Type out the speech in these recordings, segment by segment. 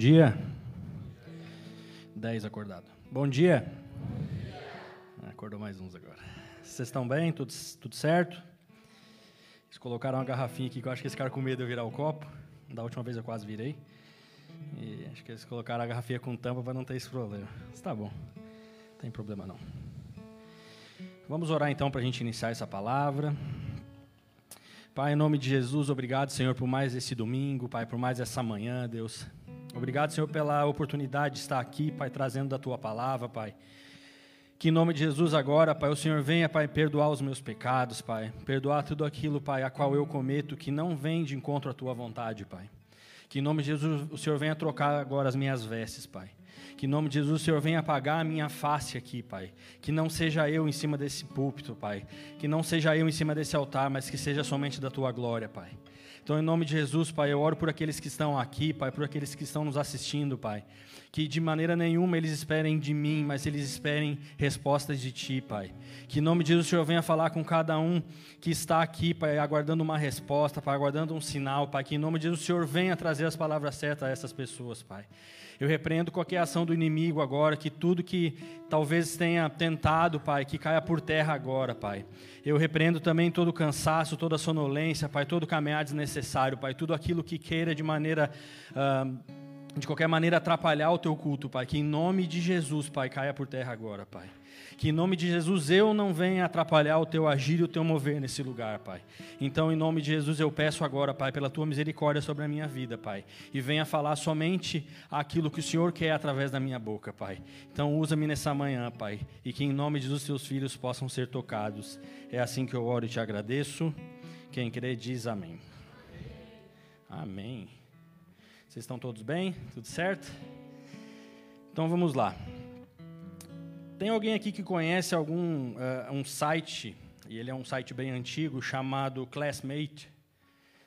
dia. 10 acordado. Bom dia. Acordou mais uns agora. Vocês estão bem? Tudo, tudo certo? Eles colocaram uma garrafinha aqui que eu acho que esse cara com medo de eu virar o copo. Da última vez eu quase virei. E acho que eles colocaram a garrafinha com tampa para não ter esse problema. Mas tá bom. Não tem problema não. Vamos orar então para a gente iniciar essa palavra. Pai, em nome de Jesus, obrigado, Senhor, por mais esse domingo, Pai, por mais essa manhã, Deus. Obrigado, Senhor, pela oportunidade de estar aqui, Pai, trazendo da tua palavra, Pai. Que em nome de Jesus agora, Pai, o Senhor venha, Pai, perdoar os meus pecados, Pai. Perdoar tudo aquilo, Pai, a qual eu cometo que não vem de encontro à tua vontade, Pai. Que em nome de Jesus o Senhor venha trocar agora as minhas vestes, Pai. Que em nome de Jesus o Senhor venha apagar a minha face aqui, Pai. Que não seja eu em cima desse púlpito, Pai. Que não seja eu em cima desse altar, mas que seja somente da tua glória, Pai. Então, em nome de Jesus, Pai, eu oro por aqueles que estão aqui, Pai, por aqueles que estão nos assistindo, Pai. Que de maneira nenhuma eles esperem de mim, mas eles esperem respostas de Ti, Pai. Que em nome de Jesus o Senhor venha falar com cada um que está aqui, Pai, aguardando uma resposta, Pai, aguardando um sinal, Pai. Que em nome de Jesus o Senhor venha trazer as palavras certas a essas pessoas, Pai. Eu repreendo qualquer ação do inimigo agora, que tudo que talvez tenha tentado, Pai, que caia por terra agora, Pai. Eu repreendo também todo cansaço, toda sonolência, Pai, todo o caminhar desnecessário, Pai, tudo aquilo que queira de maneira. Uh, de qualquer maneira atrapalhar o teu culto, Pai. Que em nome de Jesus, Pai, caia por terra agora, Pai. Que em nome de Jesus eu não venha atrapalhar o teu agir e o teu mover nesse lugar, Pai. Então, em nome de Jesus, eu peço agora, Pai, pela tua misericórdia sobre a minha vida, Pai. E venha falar somente aquilo que o Senhor quer através da minha boca, Pai. Então, usa-me nessa manhã, Pai. E que em nome Jesus, teus filhos possam ser tocados. É assim que eu oro e te agradeço. Quem crê, diz amém. Amém. Vocês estão todos bem? Tudo certo? Então vamos lá. Tem alguém aqui que conhece algum uh, um site, e ele é um site bem antigo, chamado Classmate?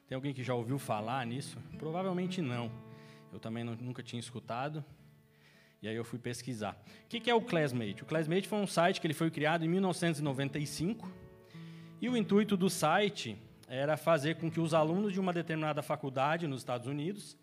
Tem alguém que já ouviu falar nisso? Provavelmente não. Eu também não, nunca tinha escutado. E aí eu fui pesquisar. O que, que é o Classmate? O Classmate foi um site que ele foi criado em 1995. E o intuito do site era fazer com que os alunos de uma determinada faculdade nos Estados Unidos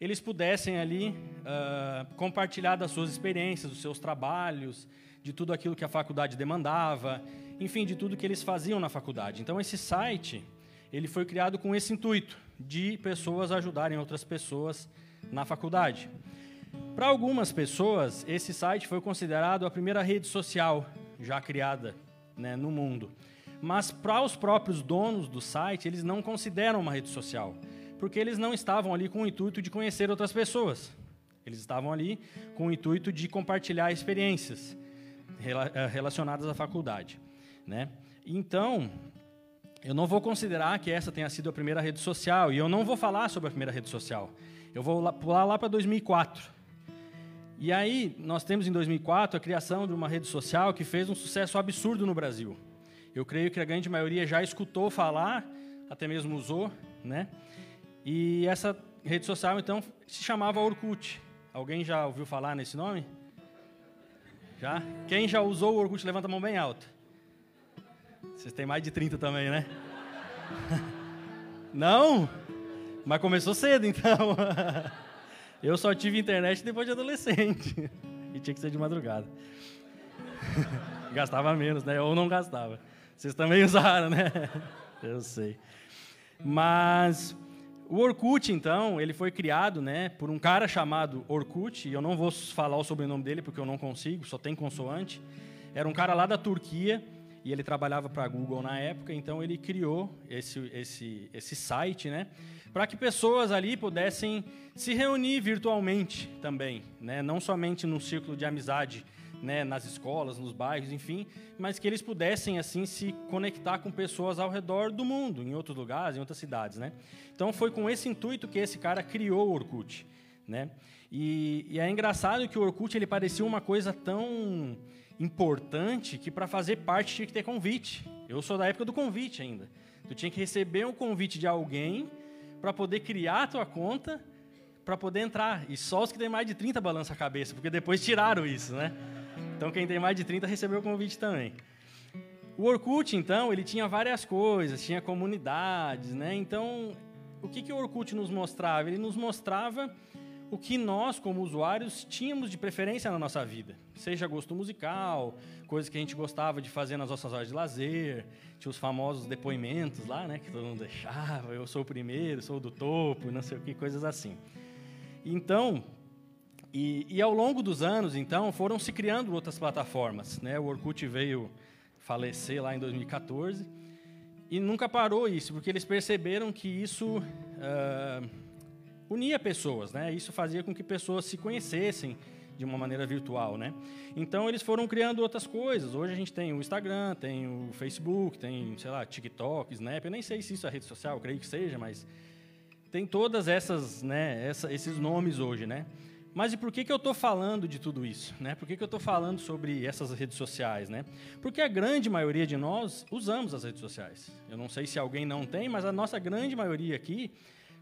eles pudessem ali uh, compartilhar das suas experiências, dos seus trabalhos, de tudo aquilo que a faculdade demandava, enfim, de tudo que eles faziam na faculdade. Então, esse site ele foi criado com esse intuito de pessoas ajudarem outras pessoas na faculdade. Para algumas pessoas, esse site foi considerado a primeira rede social já criada né, no mundo. Mas para os próprios donos do site, eles não consideram uma rede social porque eles não estavam ali com o intuito de conhecer outras pessoas. Eles estavam ali com o intuito de compartilhar experiências eh, relacionadas à faculdade, né? Então, eu não vou considerar que essa tenha sido a primeira rede social e eu não vou falar sobre a primeira rede social. Eu vou pular lá para 2004. E aí, nós temos em 2004 a criação de uma rede social que fez um sucesso absurdo no Brasil. Eu creio que a grande maioria já escutou falar, até mesmo usou, né? E essa rede social, então, se chamava Orkut. Alguém já ouviu falar nesse nome? Já? Quem já usou o Orkut, levanta a mão bem alta. Vocês têm mais de 30 também, né? Não? Mas começou cedo, então. Eu só tive internet depois de adolescente. E tinha que ser de madrugada. Gastava menos, né? Ou não gastava. Vocês também usaram, né? Eu sei. Mas o Orkut, então, ele foi criado né, por um cara chamado Orkut, e eu não vou falar o sobrenome dele porque eu não consigo, só tem consoante. Era um cara lá da Turquia, e ele trabalhava para a Google na época, então ele criou esse, esse, esse site, né, para que pessoas ali pudessem se reunir virtualmente também, né, não somente num círculo de amizade né, nas escolas, nos bairros, enfim, mas que eles pudessem assim se conectar com pessoas ao redor do mundo, em outros lugares, em outras cidades, né? Então foi com esse intuito que esse cara criou o Orkut, né? E, e é engraçado que o Orkut ele parecia uma coisa tão importante que para fazer parte tinha que ter convite. Eu sou da época do convite ainda. Tu tinha que receber um convite de alguém para poder criar a tua conta para poder entrar. E só os que têm mais de 30 balançam a cabeça, porque depois tiraram isso, né? Então quem tem mais de 30 recebeu o convite também. O Orkut, então, ele tinha várias coisas, tinha comunidades, né? Então, o que, que o Orkut nos mostrava? Ele nos mostrava o que nós, como usuários, tínhamos de preferência na nossa vida. Seja gosto musical, coisas que a gente gostava de fazer nas nossas horas de lazer, tinha os famosos depoimentos lá, né, que todo mundo deixava, eu sou o primeiro, sou do topo, não sei o que, coisas assim. Então, e, e ao longo dos anos, então, foram se criando outras plataformas. Né? O Orkut veio falecer lá em 2014 e nunca parou isso, porque eles perceberam que isso uh, unia pessoas, né? Isso fazia com que pessoas se conhecessem de uma maneira virtual, né? Então eles foram criando outras coisas. Hoje a gente tem o Instagram, tem o Facebook, tem, sei lá, TikTok, Snap. Eu nem sei se isso é rede social, creio que seja, mas tem todas essas, né, essa, esses nomes hoje, né? Mas e por que, que eu estou falando de tudo isso? Né? Por que, que eu estou falando sobre essas redes sociais? Né? Porque a grande maioria de nós usamos as redes sociais. Eu não sei se alguém não tem, mas a nossa grande maioria aqui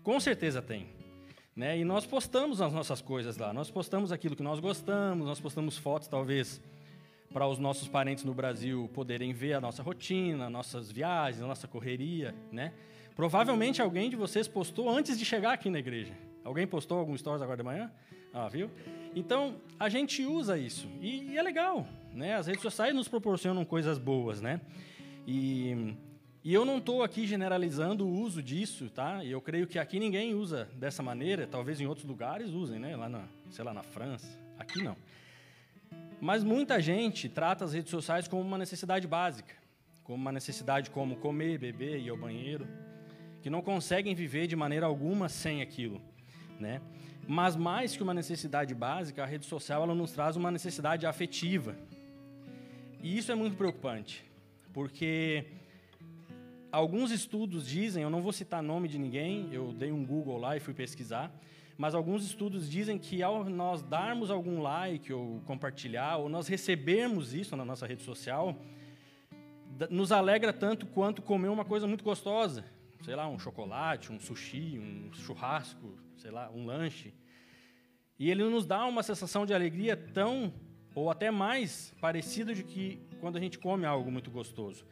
com certeza tem. Né? E nós postamos as nossas coisas lá. Nós postamos aquilo que nós gostamos, nós postamos fotos, talvez, para os nossos parentes no Brasil poderem ver a nossa rotina, nossas viagens, a nossa correria. Né? Provavelmente alguém de vocês postou antes de chegar aqui na igreja. Alguém postou algum stories agora de manhã? Ah, viu? Então, a gente usa isso. E, é legal, né? As redes sociais nos proporcionam coisas boas, né? E, e eu não estou aqui generalizando o uso disso, tá? E eu creio que aqui ninguém usa dessa maneira. Talvez em outros lugares usem, né? Lá na, sei lá, na França. Aqui não. Mas muita gente trata as redes sociais como uma necessidade básica. Como uma necessidade como comer, beber, ir ao banheiro. Que não conseguem viver de maneira alguma sem aquilo, né? Mas mais que uma necessidade básica, a rede social ela nos traz uma necessidade afetiva. E isso é muito preocupante, porque alguns estudos dizem, eu não vou citar nome de ninguém, eu dei um Google lá e fui pesquisar, mas alguns estudos dizem que ao nós darmos algum like ou compartilhar, ou nós recebermos isso na nossa rede social, nos alegra tanto quanto comer uma coisa muito gostosa, sei lá, um chocolate, um sushi, um churrasco, sei lá, um lanche. E ele nos dá uma sensação de alegria tão, ou até mais, parecida de que quando a gente come algo muito gostoso.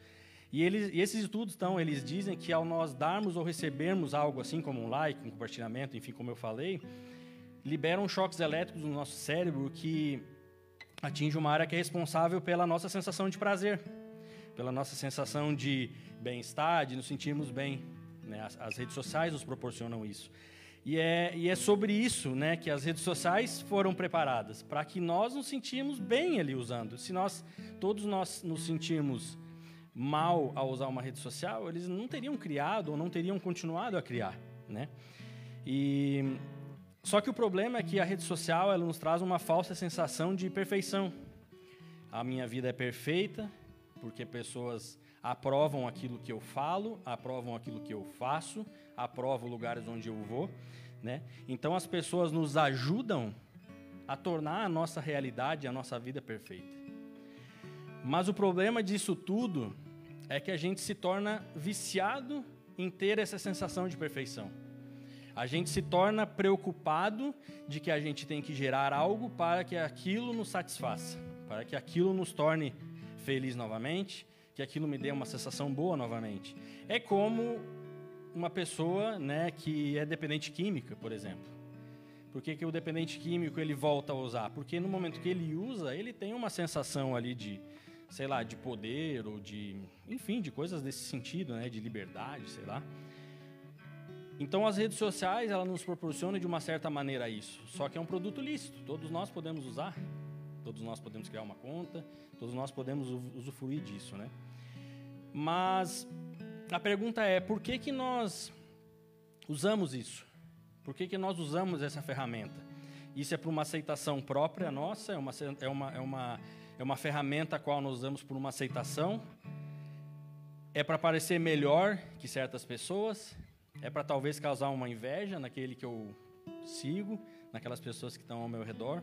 E, eles, e esses estudos, então, eles dizem que ao nós darmos ou recebermos algo assim como um like, um compartilhamento, enfim, como eu falei, liberam choques elétricos no nosso cérebro que atinge uma área que é responsável pela nossa sensação de prazer, pela nossa sensação de bem-estar, de nos sentirmos bem. Né? As, as redes sociais nos proporcionam isso. E é, e é sobre isso né, que as redes sociais foram preparadas, para que nós nos sentimos bem ali usando. Se nós, todos nós nos sentirmos mal ao usar uma rede social, eles não teriam criado ou não teriam continuado a criar. Né? E, só que o problema é que a rede social ela nos traz uma falsa sensação de perfeição. A minha vida é perfeita, porque pessoas aprovam aquilo que eu falo, aprovam aquilo que eu faço, aprovam lugares onde eu vou. Né? Então as pessoas nos ajudam a tornar a nossa realidade, a nossa vida perfeita. Mas o problema disso tudo é que a gente se torna viciado em ter essa sensação de perfeição. A gente se torna preocupado de que a gente tem que gerar algo para que aquilo nos satisfaça, para que aquilo nos torne feliz novamente, que aquilo me dê uma sensação boa novamente. É como uma pessoa né, que é dependente química, por exemplo. Por que, que o dependente químico ele volta a usar? Porque no momento que ele usa, ele tem uma sensação ali de, sei lá, de poder ou de, enfim, de coisas desse sentido, né, de liberdade, sei lá. Então as redes sociais ela nos proporcionam de uma certa maneira isso. Só que é um produto lícito. Todos nós podemos usar. Todos nós podemos criar uma conta. Todos nós podemos usufruir disso, né? Mas a pergunta é: por que, que nós usamos isso? Por que, que nós usamos essa ferramenta? Isso é para uma aceitação própria nossa? É uma, é uma, é uma, é uma ferramenta a qual nós usamos por uma aceitação? É para parecer melhor que certas pessoas? É para talvez causar uma inveja naquele que eu sigo, naquelas pessoas que estão ao meu redor?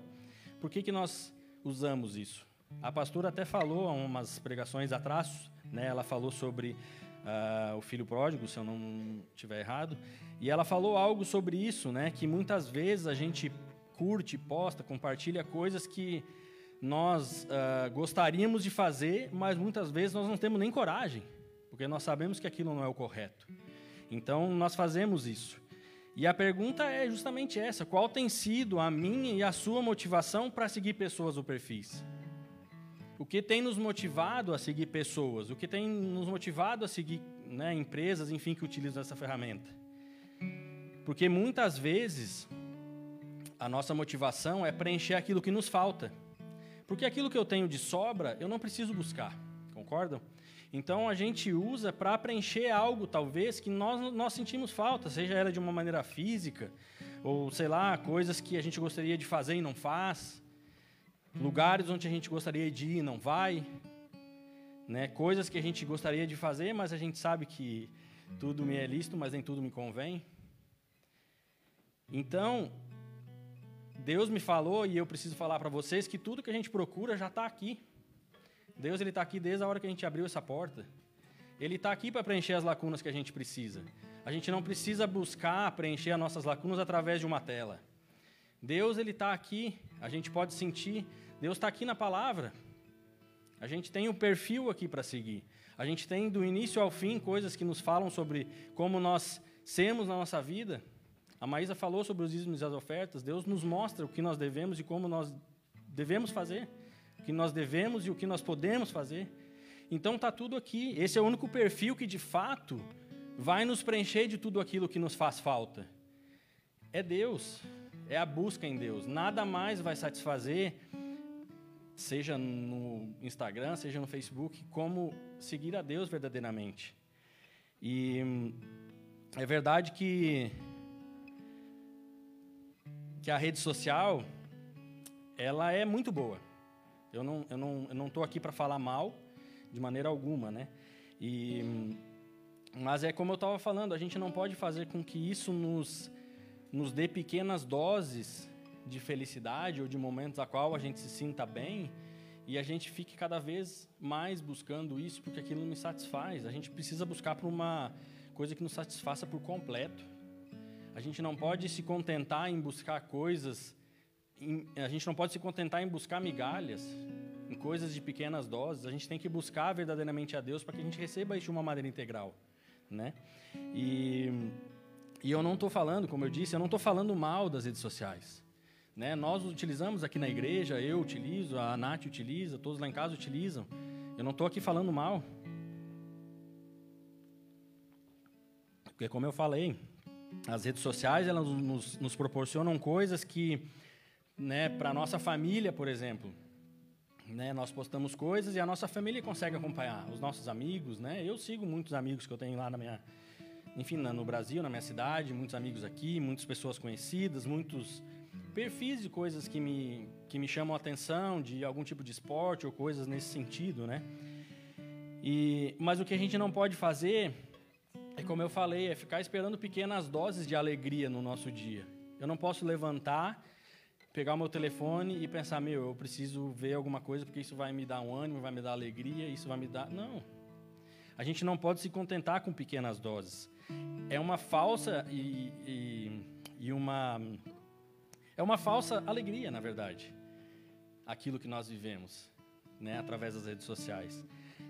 Por que, que nós usamos isso? A pastora até falou há umas pregações atrás, né, ela falou sobre uh, o filho pródigo, se eu não estiver errado, e ela falou algo sobre isso, né? Que muitas vezes a gente curte, posta, compartilha coisas que nós uh, gostaríamos de fazer, mas muitas vezes nós não temos nem coragem, porque nós sabemos que aquilo não é o correto. Então nós fazemos isso. E a pergunta é justamente essa: qual tem sido a minha e a sua motivação para seguir pessoas ou perfis? O que tem nos motivado a seguir pessoas? O que tem nos motivado a seguir né, empresas, enfim, que utilizam essa ferramenta? Porque muitas vezes a nossa motivação é preencher aquilo que nos falta. Porque aquilo que eu tenho de sobra, eu não preciso buscar. Concordam? Então a gente usa para preencher algo, talvez, que nós, nós sentimos falta, seja ela de uma maneira física, ou sei lá, coisas que a gente gostaria de fazer e não faz, lugares onde a gente gostaria de ir e não vai, né? coisas que a gente gostaria de fazer, mas a gente sabe que tudo me é lícito, mas nem tudo me convém. Então, Deus me falou, e eu preciso falar para vocês, que tudo que a gente procura já está aqui. Deus ele está aqui desde a hora que a gente abriu essa porta. Ele está aqui para preencher as lacunas que a gente precisa. A gente não precisa buscar preencher as nossas lacunas através de uma tela. Deus ele está aqui. A gente pode sentir. Deus está aqui na palavra. A gente tem um perfil aqui para seguir. A gente tem do início ao fim coisas que nos falam sobre como nós sermos na nossa vida. A Maísa falou sobre os dízimos e as ofertas. Deus nos mostra o que nós devemos e como nós devemos fazer que nós devemos e o que nós podemos fazer. Então está tudo aqui. Esse é o único perfil que de fato vai nos preencher de tudo aquilo que nos faz falta. É Deus, é a busca em Deus. Nada mais vai satisfazer, seja no Instagram, seja no Facebook, como seguir a Deus verdadeiramente. E é verdade que que a rede social ela é muito boa. Eu não eu não eu não estou aqui para falar mal de maneira alguma, né? E mas é como eu estava falando, a gente não pode fazer com que isso nos nos dê pequenas doses de felicidade ou de momentos a qual a gente se sinta bem e a gente fique cada vez mais buscando isso porque aquilo não me satisfaz. A gente precisa buscar por uma coisa que nos satisfaça por completo. A gente não pode se contentar em buscar coisas a gente não pode se contentar em buscar migalhas, em coisas de pequenas doses. A gente tem que buscar verdadeiramente a Deus para que a gente receba isso de uma maneira integral, né? E, e eu não estou falando, como eu disse, eu não estou falando mal das redes sociais. Né? Nós utilizamos aqui na igreja, eu utilizo, a Nath utiliza, todos lá em casa utilizam. Eu não estou aqui falando mal. Porque, como eu falei, as redes sociais elas nos, nos proporcionam coisas que né, para nossa família, por exemplo. Né, nós postamos coisas e a nossa família consegue acompanhar, os nossos amigos. Né? Eu sigo muitos amigos que eu tenho lá na minha, enfim, no Brasil, na minha cidade, muitos amigos aqui, muitas pessoas conhecidas, muitos perfis de coisas que me, que me chamam a atenção, de algum tipo de esporte ou coisas nesse sentido, né? E, mas o que a gente não pode fazer é, como eu falei, é ficar esperando pequenas doses de alegria no nosso dia. Eu não posso levantar pegar o meu telefone e pensar, meu, eu preciso ver alguma coisa porque isso vai me dar um ânimo, vai me dar alegria, isso vai me dar. Não. A gente não pode se contentar com pequenas doses. É uma falsa e, e, e uma. É uma falsa alegria, na verdade, aquilo que nós vivemos, né, através das redes sociais.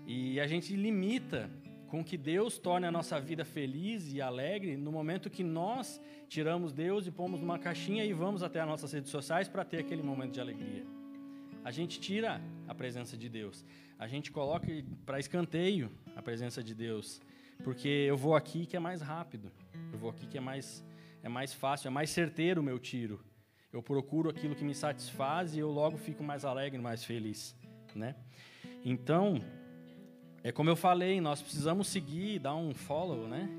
E a gente limita com que Deus torne a nossa vida feliz e alegre no momento que nós tiramos Deus e pomos numa caixinha e vamos até as nossas redes sociais para ter aquele momento de alegria. A gente tira a presença de Deus. A gente coloca para escanteio a presença de Deus, porque eu vou aqui que é mais rápido. Eu vou aqui que é mais é mais fácil, é mais certeiro o meu tiro. Eu procuro aquilo que me satisfaz e eu logo fico mais alegre, mais feliz, né? Então, é como eu falei, nós precisamos seguir, dar um follow, né?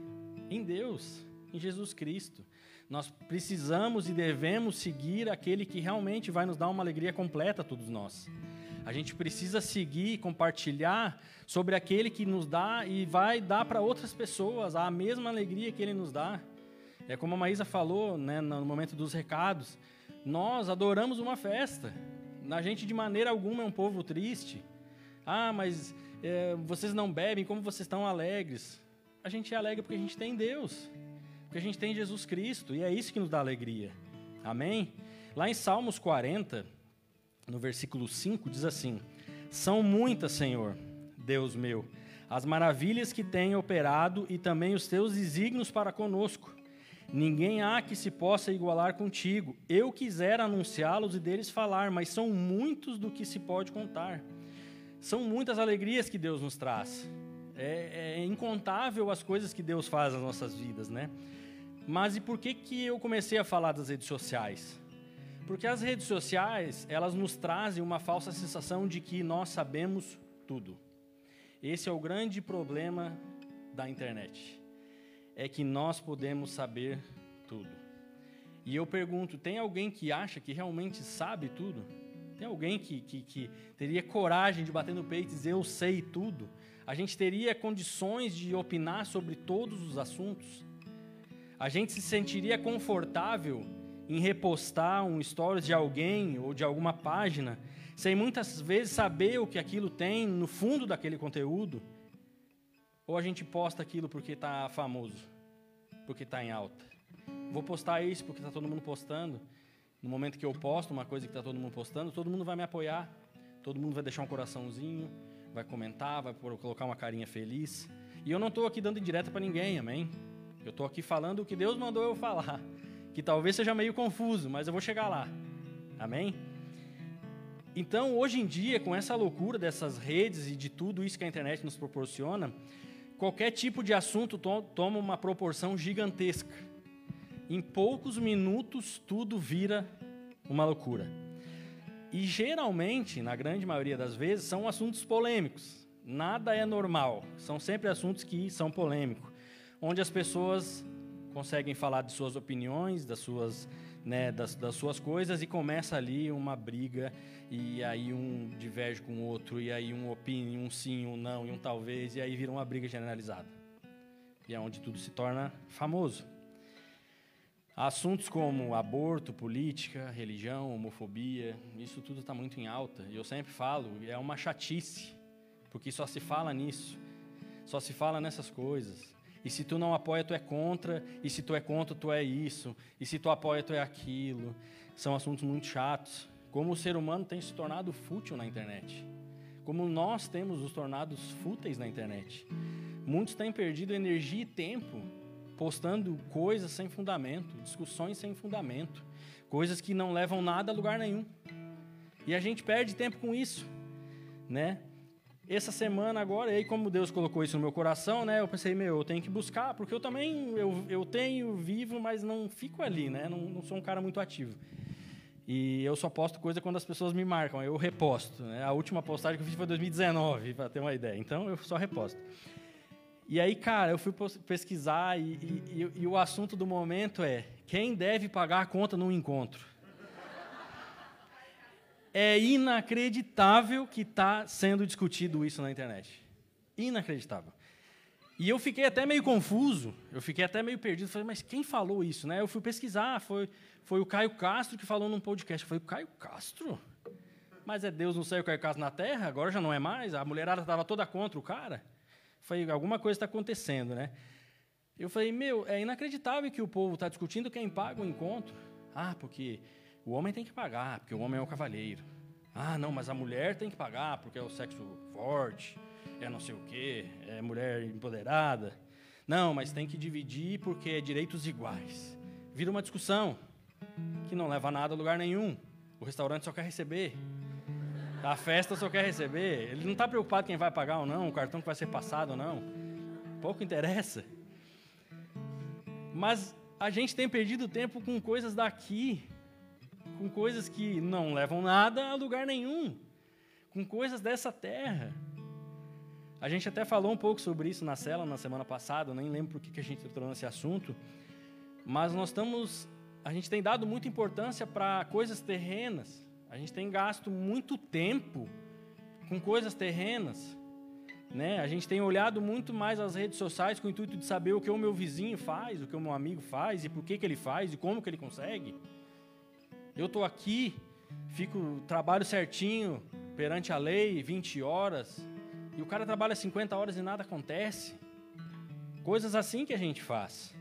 Em Deus, em Jesus Cristo. Nós precisamos e devemos seguir aquele que realmente vai nos dar uma alegria completa a todos nós. A gente precisa seguir e compartilhar sobre aquele que nos dá e vai dar para outras pessoas a mesma alegria que ele nos dá. É como a Maísa falou né, no momento dos recados. Nós adoramos uma festa. A gente, de maneira alguma, é um povo triste. Ah, mas é, vocês não bebem, como vocês estão alegres? A gente é alegre porque a gente tem Deus, porque a gente tem Jesus Cristo, e é isso que nos dá alegria. Amém? Lá em Salmos 40, no versículo 5, diz assim: São muitas, Senhor, Deus meu, as maravilhas que tem operado e também os teus desígnios para conosco. Ninguém há que se possa igualar contigo. Eu quisera anunciá-los e deles falar, mas são muitos do que se pode contar. São muitas alegrias que Deus nos traz. É, é incontável as coisas que Deus faz nas nossas vidas, né? Mas e por que, que eu comecei a falar das redes sociais? Porque as redes sociais, elas nos trazem uma falsa sensação de que nós sabemos tudo. Esse é o grande problema da internet. É que nós podemos saber tudo. E eu pergunto: tem alguém que acha que realmente sabe tudo? Tem alguém que, que, que teria coragem de bater no peito e dizer eu sei tudo? A gente teria condições de opinar sobre todos os assuntos? A gente se sentiria confortável em repostar um stories de alguém ou de alguma página, sem muitas vezes saber o que aquilo tem no fundo daquele conteúdo? Ou a gente posta aquilo porque está famoso, porque está em alta? Vou postar isso porque está todo mundo postando. No momento que eu posto uma coisa que está todo mundo postando, todo mundo vai me apoiar, todo mundo vai deixar um coraçãozinho, vai comentar, vai colocar uma carinha feliz. E eu não estou aqui dando indireta para ninguém, amém? Eu estou aqui falando o que Deus mandou eu falar, que talvez seja meio confuso, mas eu vou chegar lá. Amém? Então, hoje em dia, com essa loucura dessas redes e de tudo isso que a internet nos proporciona, qualquer tipo de assunto to toma uma proporção gigantesca. Em poucos minutos, tudo vira uma loucura. E geralmente, na grande maioria das vezes, são assuntos polêmicos. Nada é normal. São sempre assuntos que são polêmicos onde as pessoas conseguem falar de suas opiniões, das suas, né, das, das suas coisas e começa ali uma briga e aí um diverge com o outro e aí um opina, um sim, um não e um talvez e aí vira uma briga generalizada. E é onde tudo se torna famoso. Assuntos como aborto, política, religião, homofobia, isso tudo está muito em alta. E eu sempre falo, é uma chatice, porque só se fala nisso, só se fala nessas coisas. E se tu não apoia, tu é contra. E se tu é contra, tu é isso. E se tu apoia, tu é aquilo. São assuntos muito chatos. Como o ser humano tem se tornado fútil na internet. Como nós temos nos tornados fúteis na internet. Muitos têm perdido energia e tempo postando coisas sem fundamento, discussões sem fundamento, coisas que não levam nada a lugar nenhum. E a gente perde tempo com isso, né? essa semana agora, e aí como Deus colocou isso no meu coração, né, eu pensei, meu, eu tenho que buscar, porque eu também, eu, eu tenho, vivo, mas não fico ali, né, não, não sou um cara muito ativo. E eu só posto coisa quando as pessoas me marcam, eu reposto. Né? A última postagem que eu fiz foi 2019, para ter uma ideia. Então eu só reposto. E aí, cara, eu fui pesquisar e, e, e, o assunto do momento é quem deve pagar a conta num encontro. É inacreditável que está sendo discutido isso na internet. Inacreditável. E eu fiquei até meio confuso, eu fiquei até meio perdido. Falei, mas quem falou isso? Né? Eu fui pesquisar, foi, foi o Caio Castro que falou num podcast. Eu falei, Caio Castro? Mas é Deus não saiu o Caio Castro na Terra? Agora já não é mais? A mulherada estava toda contra o cara? Falei, alguma coisa está acontecendo, né? Eu falei, meu, é inacreditável que o povo está discutindo quem paga o encontro. Ah, porque o homem tem que pagar, porque o homem é o cavalheiro. Ah, não, mas a mulher tem que pagar, porque é o sexo forte, é não sei o quê, é mulher empoderada. Não, mas tem que dividir porque é direitos iguais. Vira uma discussão que não leva a nada a lugar nenhum. O restaurante só quer receber. A festa só quer receber. Ele não está preocupado quem vai pagar ou não, o cartão que vai ser passado ou não. Pouco interessa. Mas a gente tem perdido tempo com coisas daqui com coisas que não levam nada a lugar nenhum, com coisas dessa terra. A gente até falou um pouco sobre isso na cela na semana passada, nem lembro por que a gente entrou nesse assunto, mas nós estamos, a gente tem dado muita importância para coisas terrenas. A gente tem gasto muito tempo com coisas terrenas. Né? A gente tem olhado muito mais as redes sociais com o intuito de saber o que o meu vizinho faz, o que o meu amigo faz, e por que, que ele faz, e como que ele consegue. Eu estou aqui, fico, trabalho certinho perante a lei, 20 horas, e o cara trabalha 50 horas e nada acontece. Coisas assim que a gente faz.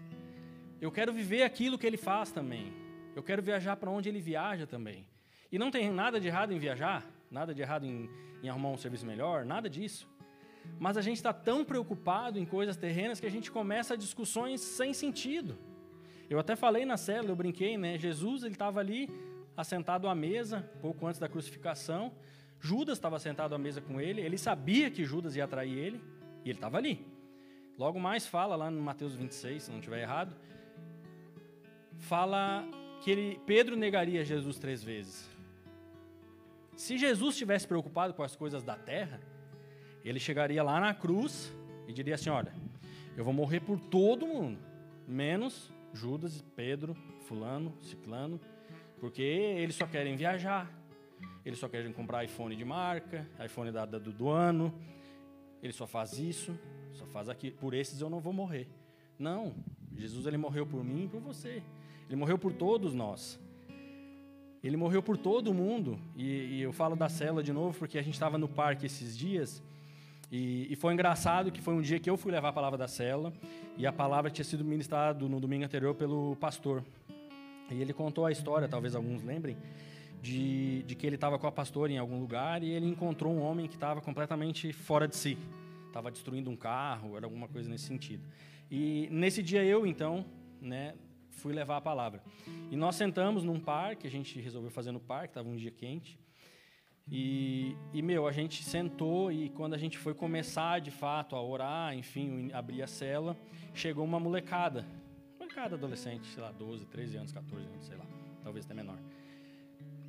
Eu quero viver aquilo que ele faz também. Eu quero viajar para onde ele viaja também. E não tem nada de errado em viajar, nada de errado em, em arrumar um serviço melhor, nada disso. Mas a gente está tão preocupado em coisas terrenas que a gente começa discussões sem sentido. Eu até falei na cela, eu brinquei, né? Jesus ele estava ali assentado à mesa, pouco antes da crucificação. Judas estava sentado à mesa com ele, ele sabia que Judas ia atrair ele, e ele estava ali. Logo mais fala lá no Mateus 26, se não estiver errado, fala que ele, Pedro negaria Jesus três vezes. Se Jesus estivesse preocupado com as coisas da terra, ele chegaria lá na cruz e diria assim: Olha, eu vou morrer por todo mundo, menos Judas, Pedro, Fulano, Ciclano, porque eles só querem viajar, eles só querem comprar iPhone de marca, iPhone da, da, do ano, ele só faz isso, só faz aquilo. Por esses eu não vou morrer. Não, Jesus ele morreu por mim e por você. Ele morreu por todos nós. Ele morreu por todo mundo. E, e eu falo da cela de novo porque a gente estava no parque esses dias. E, e, foi engraçado que foi um dia que eu fui levar a palavra da cela e a palavra tinha sido ministrada no domingo anterior pelo pastor. E ele contou a história, talvez alguns lembrem, de, de que ele estava com a pastora em algum lugar e ele encontrou um homem que estava completamente fora de si. Estava destruindo um carro, era alguma coisa nesse sentido. E nesse dia eu, então, né, fui levar a palavra. E nós sentamos num parque, a gente resolveu fazer no parque, estava um dia quente. E, e, meu, a gente sentou e quando a gente foi começar de fato a orar, enfim, abrir a cela, chegou uma molecada. Molecada adolescente, sei lá, 12, 13 anos, 14 anos, sei lá, talvez até menor.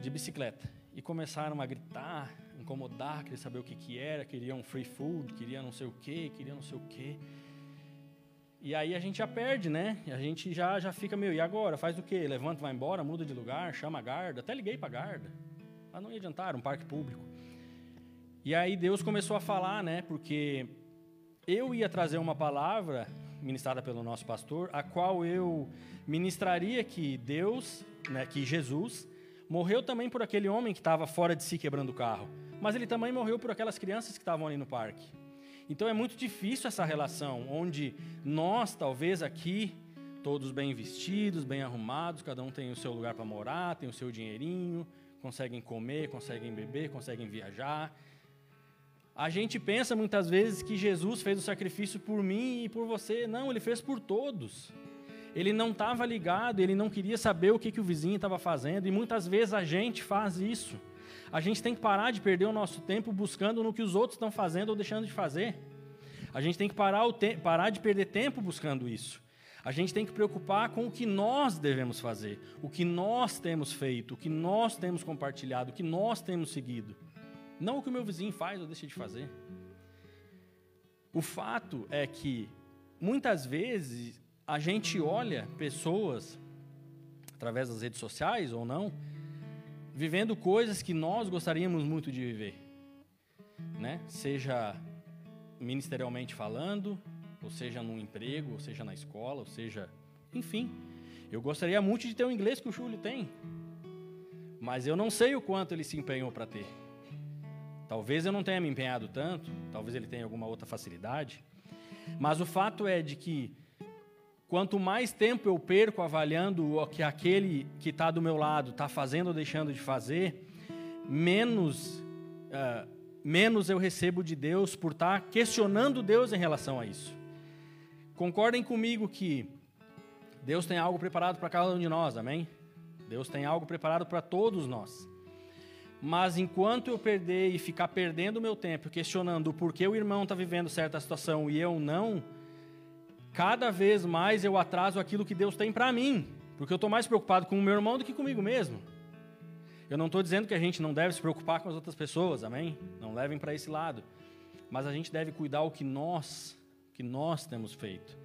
De bicicleta. E começaram a gritar, incomodar, querer saber o que, que era, queriam free food, queriam não sei o que, queriam não sei o que. E aí a gente já perde, né? A gente já, já fica, meu, e agora? Faz o quê? Levanta, vai embora, muda de lugar, chama a guarda. Até liguei para a guarda. Mas não ia adiantar, um parque público. E aí Deus começou a falar, né? Porque eu ia trazer uma palavra ministrada pelo nosso pastor, a qual eu ministraria que Deus, né, que Jesus, morreu também por aquele homem que estava fora de si quebrando o carro. Mas ele também morreu por aquelas crianças que estavam ali no parque. Então é muito difícil essa relação, onde nós, talvez aqui, todos bem vestidos, bem arrumados, cada um tem o seu lugar para morar, tem o seu dinheirinho, conseguem comer, conseguem beber, conseguem viajar. A gente pensa muitas vezes que Jesus fez o sacrifício por mim e por você. Não, ele fez por todos. Ele não estava ligado, ele não queria saber o que, que o vizinho estava fazendo, e muitas vezes a gente faz isso. A gente tem que parar de perder o nosso tempo buscando no que os outros estão fazendo ou deixando de fazer. A gente tem que parar, parar de perder tempo buscando isso. A gente tem que preocupar com o que nós devemos fazer, o que nós temos feito, o que nós temos compartilhado, o que nós temos seguido. Não o que o meu vizinho faz ou deixa de fazer. O fato é que, muitas vezes, a gente olha pessoas, através das redes sociais ou não, vivendo coisas que nós gostaríamos muito de viver, né? Seja ministerialmente falando, ou seja no emprego, ou seja na escola, ou seja, enfim. Eu gostaria muito de ter o inglês que o Júlio tem, mas eu não sei o quanto ele se empenhou para ter. Talvez eu não tenha me empenhado tanto, talvez ele tenha alguma outra facilidade, mas o fato é de que Quanto mais tempo eu perco avaliando o que aquele que está do meu lado está fazendo ou deixando de fazer, menos, uh, menos eu recebo de Deus por estar tá questionando Deus em relação a isso. Concordem comigo que Deus tem algo preparado para cada um de nós, amém? Deus tem algo preparado para todos nós. Mas enquanto eu perder e ficar perdendo o meu tempo questionando por que o irmão está vivendo certa situação e eu não, cada vez mais eu atraso aquilo que Deus tem para mim, porque eu estou mais preocupado com o meu irmão do que comigo mesmo. Eu não estou dizendo que a gente não deve se preocupar com as outras pessoas, amém? Não levem para esse lado. Mas a gente deve cuidar o que nós, que nós temos feito.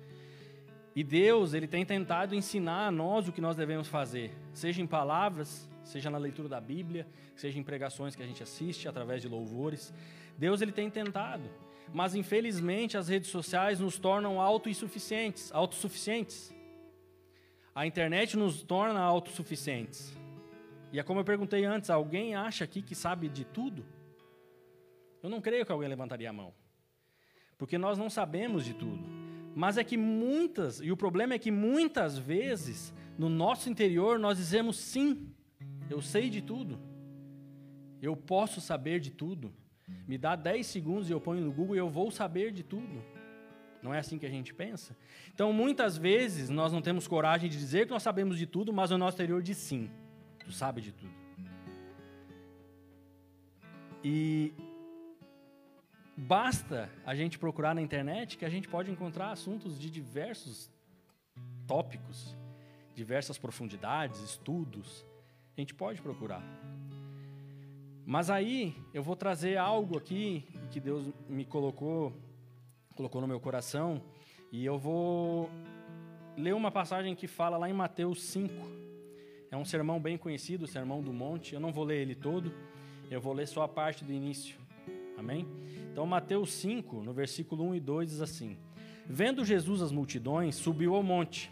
E Deus, ele tem tentado ensinar a nós o que nós devemos fazer, seja em palavras, seja na leitura da Bíblia, seja em pregações que a gente assiste através de louvores. Deus ele tem tentado mas infelizmente as redes sociais nos tornam autossuficientes, autossuficientes. A internet nos torna autossuficientes. E é como eu perguntei antes, alguém acha aqui que sabe de tudo? Eu não creio que alguém levantaria a mão. Porque nós não sabemos de tudo. Mas é que muitas, e o problema é que muitas vezes, no nosso interior, nós dizemos sim, eu sei de tudo. Eu posso saber de tudo. Me dá 10 segundos e eu ponho no Google e eu vou saber de tudo. Não é assim que a gente pensa? Então, muitas vezes, nós não temos coragem de dizer que nós sabemos de tudo, mas o nosso exterior diz sim. Tu sabe de tudo. E basta a gente procurar na internet que a gente pode encontrar assuntos de diversos tópicos, diversas profundidades, estudos. A gente pode procurar. Mas aí eu vou trazer algo aqui que Deus me colocou, colocou no meu coração, e eu vou ler uma passagem que fala lá em Mateus 5. É um sermão bem conhecido, o Sermão do Monte. Eu não vou ler ele todo, eu vou ler só a parte do início. Amém? Então, Mateus 5, no versículo 1 e 2, diz assim: Vendo Jesus as multidões, subiu ao monte,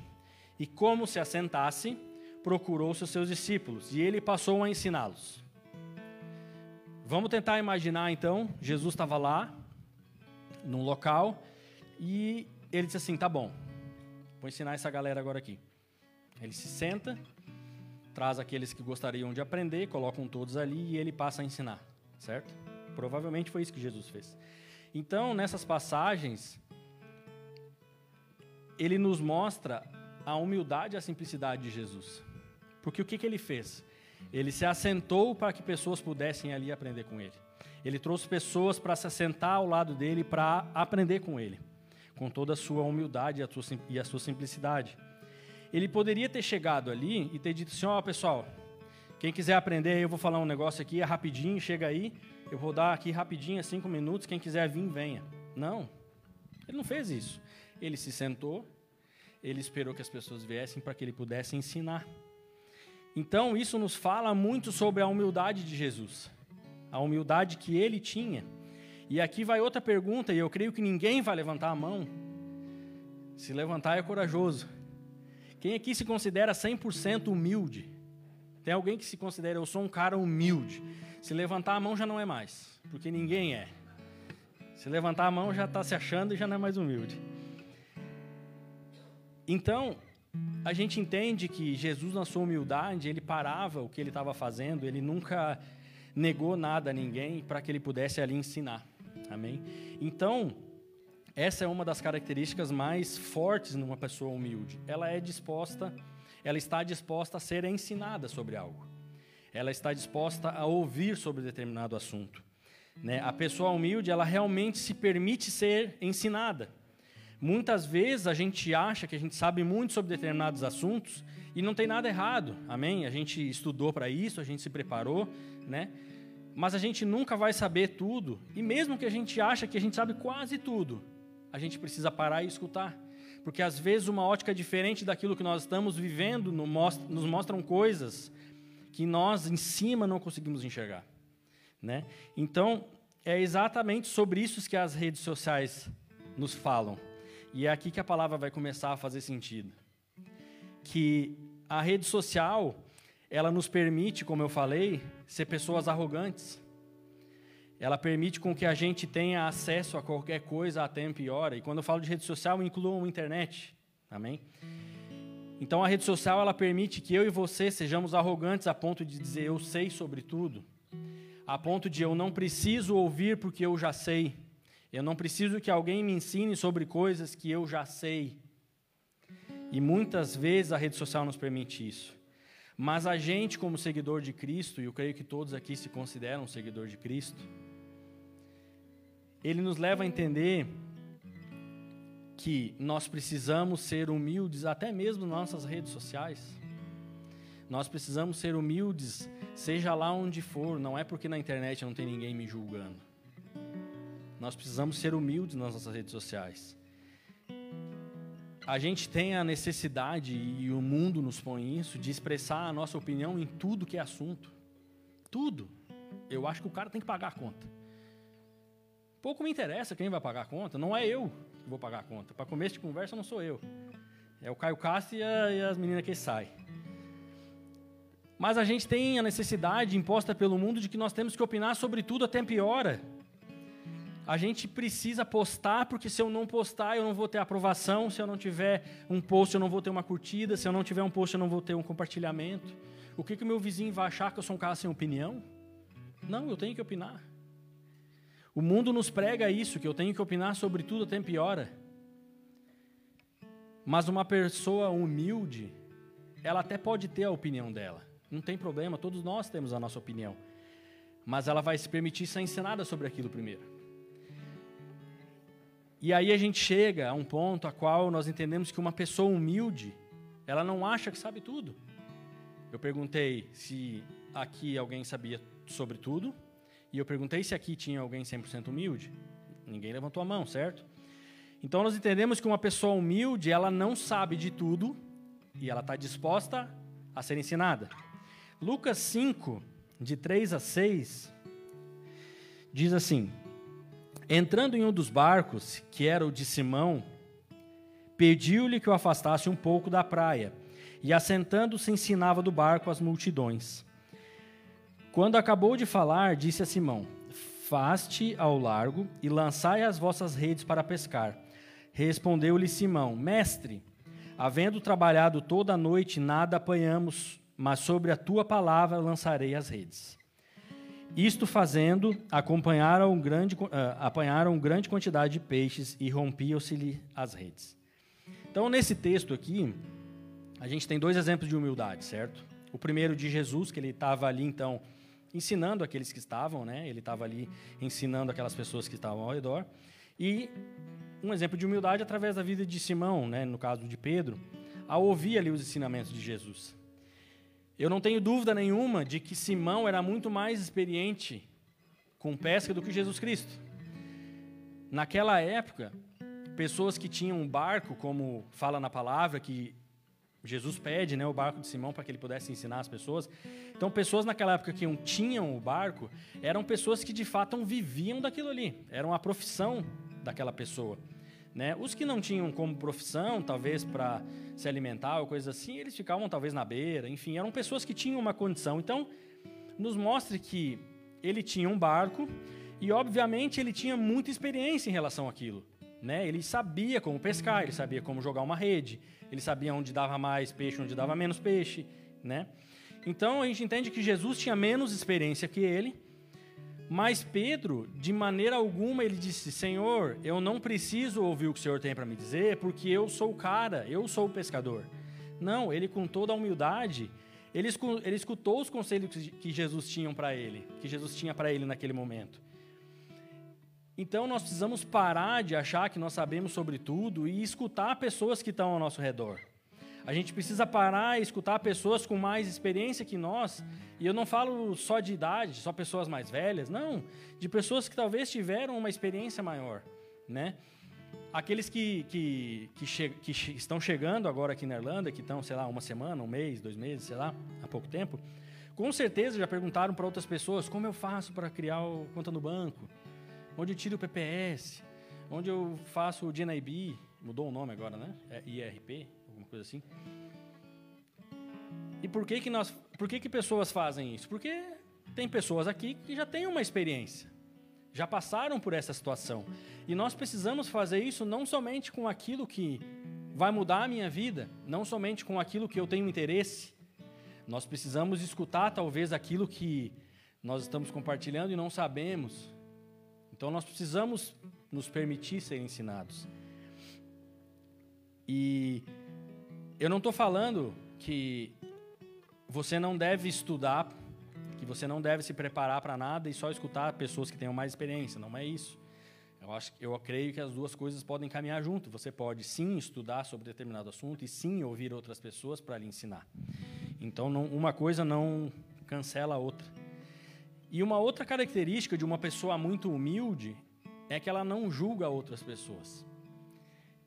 e como se assentasse, procurou os seus discípulos, e ele passou a ensiná-los. Vamos tentar imaginar então, Jesus estava lá, num local, e ele disse assim: tá bom, vou ensinar essa galera agora aqui. Ele se senta, traz aqueles que gostariam de aprender, colocam todos ali e ele passa a ensinar, certo? Provavelmente foi isso que Jesus fez. Então, nessas passagens, ele nos mostra a humildade e a simplicidade de Jesus. Porque o que, que ele fez? Ele se assentou para que pessoas pudessem ali aprender com ele. Ele trouxe pessoas para se assentar ao lado dele para aprender com ele, com toda a sua humildade e a sua simplicidade. Ele poderia ter chegado ali e ter dito assim: Ó, oh, pessoal, quem quiser aprender, eu vou falar um negócio aqui, é rapidinho, chega aí, eu vou dar aqui rapidinho, cinco minutos, quem quiser vir, venha. Não, ele não fez isso. Ele se sentou, ele esperou que as pessoas viessem para que ele pudesse ensinar. Então, isso nos fala muito sobre a humildade de Jesus, a humildade que ele tinha. E aqui vai outra pergunta, e eu creio que ninguém vai levantar a mão. Se levantar é corajoso. Quem aqui se considera 100% humilde? Tem alguém que se considera, eu sou um cara humilde. Se levantar a mão já não é mais, porque ninguém é. Se levantar a mão já está se achando e já não é mais humilde. Então, a gente entende que Jesus, na sua humildade, ele parava o que ele estava fazendo, ele nunca negou nada a ninguém para que ele pudesse ali ensinar. Amém? Então, essa é uma das características mais fortes numa pessoa humilde. Ela é disposta, ela está disposta a ser ensinada sobre algo. Ela está disposta a ouvir sobre determinado assunto. Né? A pessoa humilde, ela realmente se permite ser ensinada. Muitas vezes a gente acha que a gente sabe muito sobre determinados assuntos e não tem nada errado, amém? A gente estudou para isso, a gente se preparou, né? Mas a gente nunca vai saber tudo, e mesmo que a gente acha que a gente sabe quase tudo, a gente precisa parar e escutar. Porque às vezes uma ótica diferente daquilo que nós estamos vivendo nos mostram coisas que nós em cima não conseguimos enxergar. Né? Então, é exatamente sobre isso que as redes sociais nos falam. E é aqui que a palavra vai começar a fazer sentido. Que a rede social, ela nos permite, como eu falei, ser pessoas arrogantes. Ela permite com que a gente tenha acesso a qualquer coisa a tempo e hora. E quando eu falo de rede social, eu incluo a internet. Amém? Então a rede social ela permite que eu e você sejamos arrogantes a ponto de dizer eu sei sobre tudo, a ponto de eu não preciso ouvir porque eu já sei. Eu não preciso que alguém me ensine sobre coisas que eu já sei. E muitas vezes a rede social nos permite isso. Mas a gente, como seguidor de Cristo, e eu creio que todos aqui se consideram seguidor de Cristo, ele nos leva a entender que nós precisamos ser humildes até mesmo nas nossas redes sociais. Nós precisamos ser humildes, seja lá onde for, não é porque na internet não tem ninguém me julgando. Nós precisamos ser humildes nas nossas redes sociais. A gente tem a necessidade, e o mundo nos põe isso, de expressar a nossa opinião em tudo que é assunto. Tudo. Eu acho que o cara tem que pagar a conta. Pouco me interessa quem vai pagar a conta, não é eu que vou pagar a conta. Para começo de conversa, não sou eu. É o Caio Castro e, a, e as meninas que saem. Mas a gente tem a necessidade imposta pelo mundo de que nós temos que opinar sobre tudo até piora. A gente precisa postar, porque se eu não postar, eu não vou ter aprovação. Se eu não tiver um post, eu não vou ter uma curtida. Se eu não tiver um post, eu não vou ter um compartilhamento. O que, o meu vizinho vai achar que eu sou um cara sem opinião? Não, eu tenho que opinar. O mundo nos prega isso, que eu tenho que opinar sobre tudo até piora. Mas uma pessoa humilde, ela até pode ter a opinião dela. Não tem problema, todos nós temos a nossa opinião. Mas ela vai se permitir ser ensinada sobre aquilo primeiro. E aí a gente chega a um ponto a qual nós entendemos que uma pessoa humilde, ela não acha que sabe tudo. Eu perguntei se aqui alguém sabia sobre tudo, e eu perguntei se aqui tinha alguém 100% humilde. Ninguém levantou a mão, certo? Então nós entendemos que uma pessoa humilde, ela não sabe de tudo e ela está disposta a ser ensinada. Lucas 5, de 3 a 6, diz assim: Entrando em um dos barcos, que era o de Simão, pediu-lhe que o afastasse um pouco da praia, e assentando-se ensinava do barco as multidões. Quando acabou de falar, disse a Simão: Faste ao largo e lançai as vossas redes para pescar. Respondeu-lhe Simão: Mestre, havendo trabalhado toda a noite, nada apanhamos, mas sobre a tua palavra lançarei as redes. Isto fazendo, acompanharam grande, uh, apanharam grande quantidade de peixes e rompiam-se-lhe as redes. Então, nesse texto aqui, a gente tem dois exemplos de humildade, certo? O primeiro de Jesus, que ele estava ali, então, ensinando aqueles que estavam, né? Ele estava ali ensinando aquelas pessoas que estavam ao redor. E um exemplo de humildade através da vida de Simão, né, no caso de Pedro, ao ouvir ali os ensinamentos de Jesus. Eu não tenho dúvida nenhuma de que Simão era muito mais experiente com pesca do que Jesus Cristo. Naquela época, pessoas que tinham um barco, como fala na palavra, que Jesus pede né, o barco de Simão para que ele pudesse ensinar as pessoas. Então, pessoas naquela época que tinham o barco eram pessoas que de fato viviam daquilo ali, eram a profissão daquela pessoa. Né? Os que não tinham como profissão, talvez para se alimentar ou coisas assim, eles ficavam talvez na beira, enfim, eram pessoas que tinham uma condição. Então, nos mostre que ele tinha um barco e, obviamente, ele tinha muita experiência em relação àquilo. Né? Ele sabia como pescar, ele sabia como jogar uma rede, ele sabia onde dava mais peixe, onde dava menos peixe. Né? Então, a gente entende que Jesus tinha menos experiência que ele, mas Pedro, de maneira alguma, ele disse: Senhor, eu não preciso ouvir o que o Senhor tem para me dizer, porque eu sou o cara, eu sou o pescador. Não, ele com toda a humildade, ele, ele escutou os conselhos que Jesus tinha para ele, que Jesus tinha para ele naquele momento. Então nós precisamos parar de achar que nós sabemos sobre tudo e escutar pessoas que estão ao nosso redor. A gente precisa parar e escutar pessoas com mais experiência que nós. E eu não falo só de idade, só pessoas mais velhas, não. De pessoas que talvez tiveram uma experiência maior, né? Aqueles que, que, que, che que estão chegando agora aqui na Irlanda, que estão, sei lá, uma semana, um mês, dois meses, sei lá, há pouco tempo, com certeza já perguntaram para outras pessoas como eu faço para criar o conta no banco, onde eu tiro o PPS, onde eu faço o DNIB, mudou o nome agora, né? É IRP, coisa assim. E por que que nós, por que que pessoas fazem isso? Porque tem pessoas aqui que já têm uma experiência, já passaram por essa situação. E nós precisamos fazer isso não somente com aquilo que vai mudar a minha vida, não somente com aquilo que eu tenho interesse. Nós precisamos escutar talvez aquilo que nós estamos compartilhando e não sabemos. Então nós precisamos nos permitir ser ensinados. E eu não estou falando que você não deve estudar, que você não deve se preparar para nada e só escutar pessoas que tenham mais experiência. Não é isso. Eu acho, eu creio que as duas coisas podem caminhar junto. Você pode sim estudar sobre determinado assunto e sim ouvir outras pessoas para lhe ensinar. Então, não, uma coisa não cancela a outra. E uma outra característica de uma pessoa muito humilde é que ela não julga outras pessoas,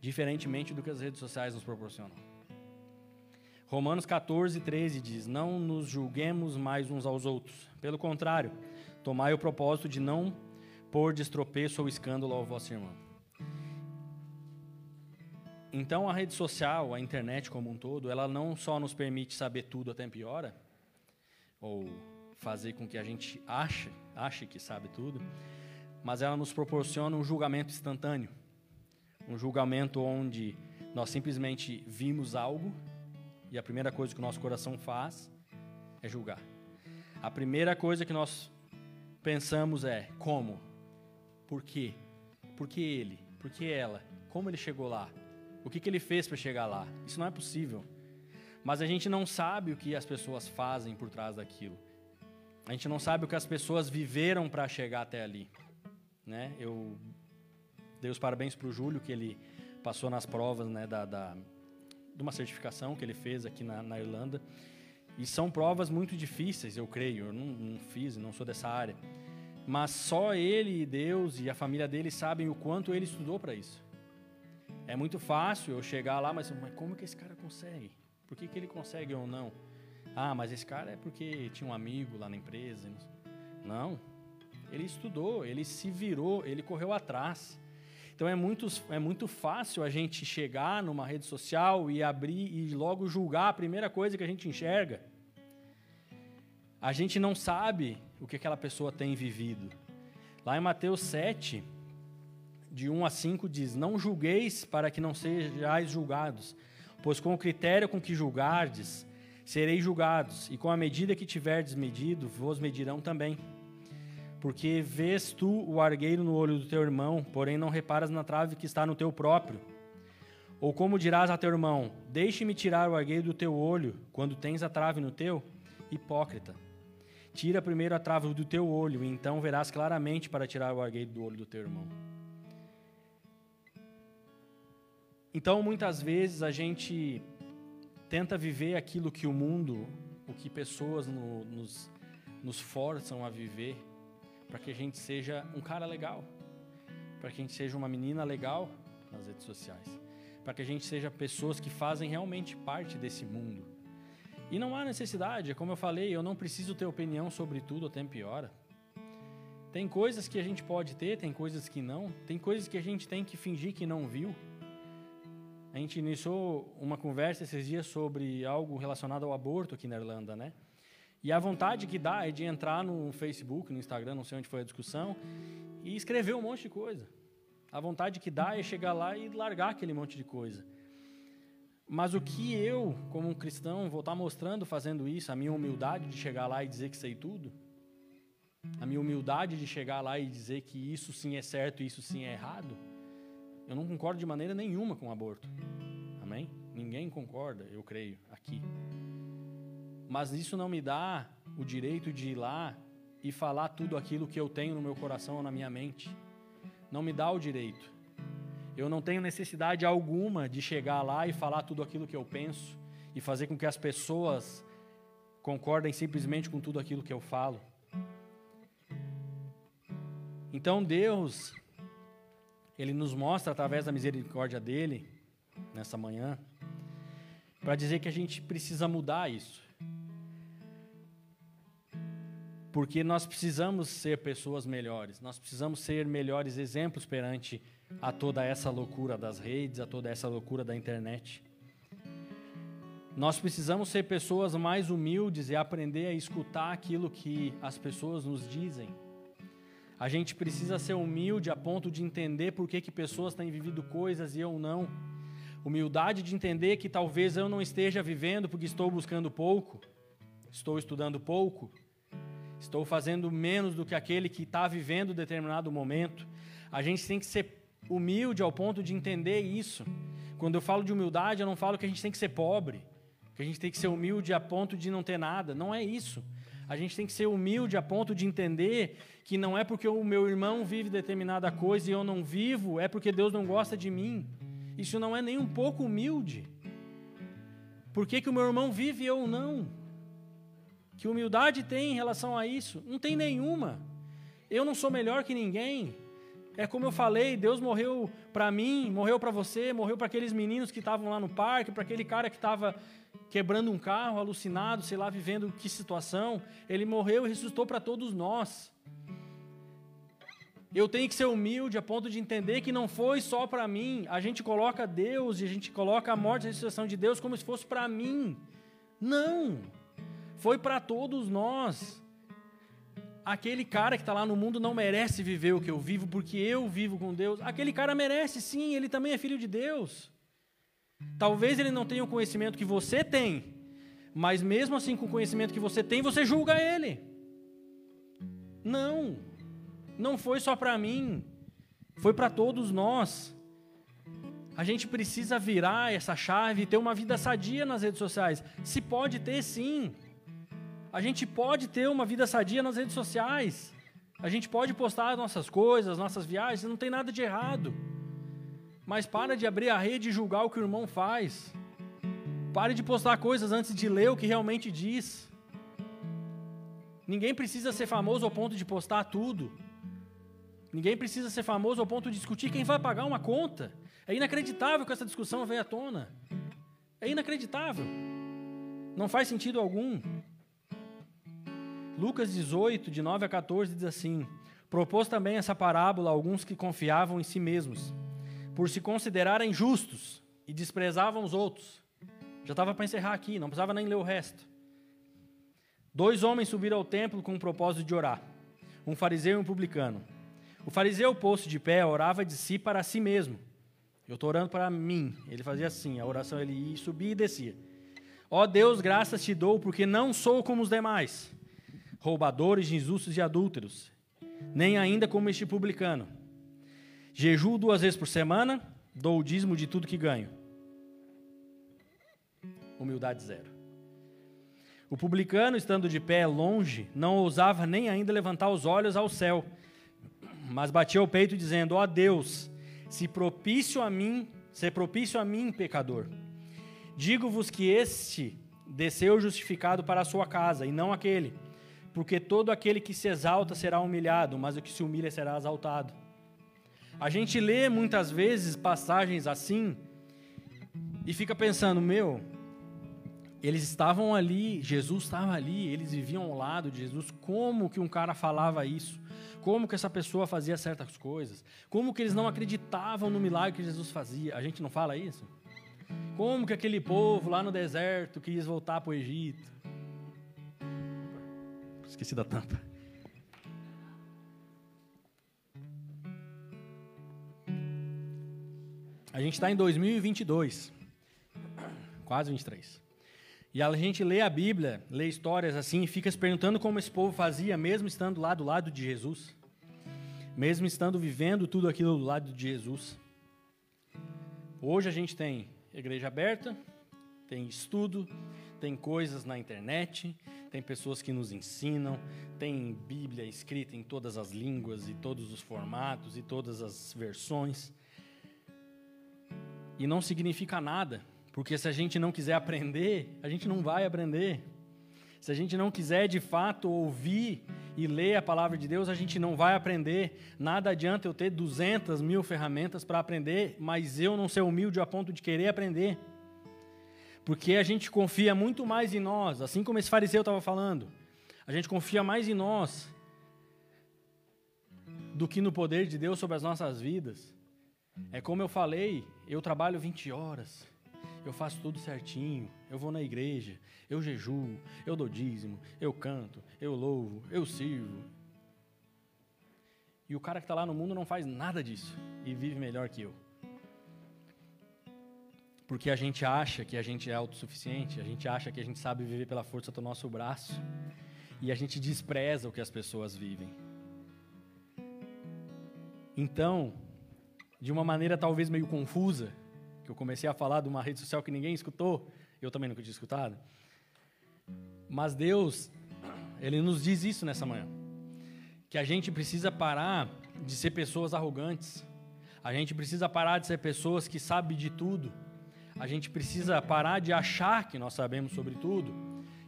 diferentemente do que as redes sociais nos proporcionam. Romanos 14, 13 diz: Não nos julguemos mais uns aos outros. Pelo contrário, tomai o propósito de não pôr de estropeço ou escândalo ao vosso irmão. Então, a rede social, a internet como um todo, ela não só nos permite saber tudo a tempo e hora, ou fazer com que a gente ache, ache que sabe tudo, mas ela nos proporciona um julgamento instantâneo. Um julgamento onde nós simplesmente vimos algo e a primeira coisa que o nosso coração faz é julgar. A primeira coisa que nós pensamos é como? Por quê? Por que ele? Por que ela? Como ele chegou lá? O que, que ele fez para chegar lá? Isso não é possível. Mas a gente não sabe o que as pessoas fazem por trás daquilo. A gente não sabe o que as pessoas viveram para chegar até ali. Né? Eu dei os parabéns para o Júlio, que ele passou nas provas né, da, da, de uma certificação que ele fez aqui na, na Irlanda. E são provas muito difíceis, eu creio. Eu não, não fiz, não sou dessa área. Mas só ele e Deus e a família dele sabem o quanto ele estudou para isso. É muito fácil eu chegar lá, mas, mas como que esse cara consegue? Por que, que ele consegue ou não? Ah, mas esse cara é porque tinha um amigo lá na empresa. Não. Ele estudou, ele se virou, ele correu atrás. Então é muito, é muito fácil a gente chegar numa rede social e abrir e logo julgar a primeira coisa que a gente enxerga. A gente não sabe o que aquela pessoa tem vivido. Lá em Mateus 7, de 1 a 5, diz: Não julgueis para que não sejais julgados, pois com o critério com que julgardes, sereis julgados, e com a medida que tiverdes medido, vos medirão também. Porque vês tu o argueiro no olho do teu irmão, porém não reparas na trave que está no teu próprio. Ou como dirás a teu irmão: Deixe-me tirar o argueiro do teu olho, quando tens a trave no teu? Hipócrita. Tira primeiro a trave do teu olho, e então verás claramente para tirar o argueiro do olho do teu irmão. Então, muitas vezes a gente tenta viver aquilo que o mundo, o que pessoas no, nos, nos forçam a viver, para que a gente seja um cara legal, para que a gente seja uma menina legal nas redes sociais, para que a gente seja pessoas que fazem realmente parte desse mundo. E não há necessidade, como eu falei, eu não preciso ter opinião sobre tudo e hora. Tem coisas que a gente pode ter, tem coisas que não, tem coisas que a gente tem que fingir que não viu. A gente iniciou uma conversa esses dias sobre algo relacionado ao aborto aqui na Irlanda, né? E a vontade que dá é de entrar no Facebook, no Instagram, não sei onde foi a discussão, e escrever um monte de coisa. A vontade que dá é chegar lá e largar aquele monte de coisa. Mas o que eu, como um cristão, vou estar mostrando fazendo isso, a minha humildade de chegar lá e dizer que sei tudo, a minha humildade de chegar lá e dizer que isso sim é certo e isso sim é errado, eu não concordo de maneira nenhuma com o aborto. Amém? Ninguém concorda, eu creio, aqui. Mas isso não me dá o direito de ir lá e falar tudo aquilo que eu tenho no meu coração ou na minha mente. Não me dá o direito. Eu não tenho necessidade alguma de chegar lá e falar tudo aquilo que eu penso e fazer com que as pessoas concordem simplesmente com tudo aquilo que eu falo. Então Deus ele nos mostra através da misericórdia dele, nessa manhã, para dizer que a gente precisa mudar isso. Porque nós precisamos ser pessoas melhores, nós precisamos ser melhores exemplos perante a toda essa loucura das redes, a toda essa loucura da internet. Nós precisamos ser pessoas mais humildes e aprender a escutar aquilo que as pessoas nos dizem. A gente precisa ser humilde a ponto de entender por que, que pessoas têm vivido coisas e eu não. Humildade de entender que talvez eu não esteja vivendo porque estou buscando pouco, estou estudando pouco, estou fazendo menos do que aquele que está vivendo determinado momento. A gente tem que ser humilde ao ponto de entender isso. Quando eu falo de humildade, eu não falo que a gente tem que ser pobre, que a gente tem que ser humilde a ponto de não ter nada. Não é isso. A gente tem que ser humilde a ponto de entender que não é porque o meu irmão vive determinada coisa e eu não vivo, é porque Deus não gosta de mim. Isso não é nem um pouco humilde. Por que, que o meu irmão vive e eu não? Que humildade tem em relação a isso? Não tem nenhuma. Eu não sou melhor que ninguém. É como eu falei, Deus morreu para mim, morreu para você, morreu para aqueles meninos que estavam lá no parque, para aquele cara que estava quebrando um carro, alucinado, sei lá, vivendo que situação. Ele morreu e ressuscitou para todos nós. Eu tenho que ser humilde a ponto de entender que não foi só para mim. A gente coloca Deus e a gente coloca a morte e a ressurreição de Deus como se fosse para mim. Não! Foi para todos nós aquele cara que está lá no mundo não merece viver o que eu vivo porque eu vivo com Deus. Aquele cara merece sim, ele também é filho de Deus. Talvez ele não tenha o conhecimento que você tem, mas mesmo assim, com o conhecimento que você tem, você julga ele. Não, não foi só para mim, foi para todos nós. A gente precisa virar essa chave e ter uma vida sadia nas redes sociais. Se pode ter, sim. A gente pode ter uma vida sadia nas redes sociais. A gente pode postar nossas coisas, nossas viagens, não tem nada de errado. Mas para de abrir a rede e julgar o que o irmão faz. Pare de postar coisas antes de ler o que realmente diz. Ninguém precisa ser famoso ao ponto de postar tudo. Ninguém precisa ser famoso ao ponto de discutir quem vai pagar uma conta. É inacreditável que essa discussão venha à tona. É inacreditável. Não faz sentido algum. Lucas 18, de 9 a 14, diz assim: Propôs também essa parábola a alguns que confiavam em si mesmos, por se considerarem justos e desprezavam os outros. Já estava para encerrar aqui, não precisava nem ler o resto. Dois homens subiram ao templo com o propósito de orar, um fariseu e um publicano. O fariseu, posto de pé, orava de si para si mesmo. Eu estou orando para mim. Ele fazia assim, a oração ele ia subir e descia. Ó oh Deus, graças te dou, porque não sou como os demais, roubadores, injustos e adúlteros, nem ainda como este publicano. Jejuo duas vezes por semana, dou o dízimo de tudo que ganho. Humildade zero. O publicano, estando de pé longe, não ousava nem ainda levantar os olhos ao céu, mas batia o peito dizendo: Ó oh Deus, se propício a mim, se propício a mim, pecador. Digo-vos que este desceu justificado para a sua casa, e não aquele, porque todo aquele que se exalta será humilhado, mas o que se humilha será exaltado. A gente lê muitas vezes passagens assim e fica pensando, meu, eles estavam ali, Jesus estava ali, eles viviam ao lado de Jesus, como que um cara falava isso? Como que essa pessoa fazia certas coisas? Como que eles não acreditavam no milagre que Jesus fazia? A gente não fala isso? Como que aquele povo lá no deserto quis voltar para o Egito? Esqueci da tampa. A gente está em 2022, quase 23. E a gente lê a Bíblia, lê histórias assim, e fica se perguntando como esse povo fazia, mesmo estando lá do lado de Jesus, mesmo estando vivendo tudo aquilo do lado de Jesus. Hoje a gente tem igreja aberta, tem estudo, tem coisas na internet, tem pessoas que nos ensinam, tem Bíblia escrita em todas as línguas e todos os formatos e todas as versões. E não significa nada porque se a gente não quiser aprender, a gente não vai aprender. Se a gente não quiser de fato ouvir e ler a palavra de Deus, a gente não vai aprender. Nada adianta eu ter 200 mil ferramentas para aprender, mas eu não ser humilde a ponto de querer aprender. Porque a gente confia muito mais em nós, assim como esse fariseu estava falando. A gente confia mais em nós do que no poder de Deus sobre as nossas vidas. É como eu falei, eu trabalho 20 horas eu faço tudo certinho, eu vou na igreja, eu jejuo, eu dou dízimo, eu canto, eu louvo, eu sirvo. E o cara que está lá no mundo não faz nada disso e vive melhor que eu. Porque a gente acha que a gente é autossuficiente, a gente acha que a gente sabe viver pela força do nosso braço e a gente despreza o que as pessoas vivem. Então, de uma maneira talvez meio confusa, que eu comecei a falar de uma rede social que ninguém escutou, eu também nunca tinha escutado. Mas Deus, Ele nos diz isso nessa manhã. Que a gente precisa parar de ser pessoas arrogantes. A gente precisa parar de ser pessoas que sabem de tudo. A gente precisa parar de achar que nós sabemos sobre tudo.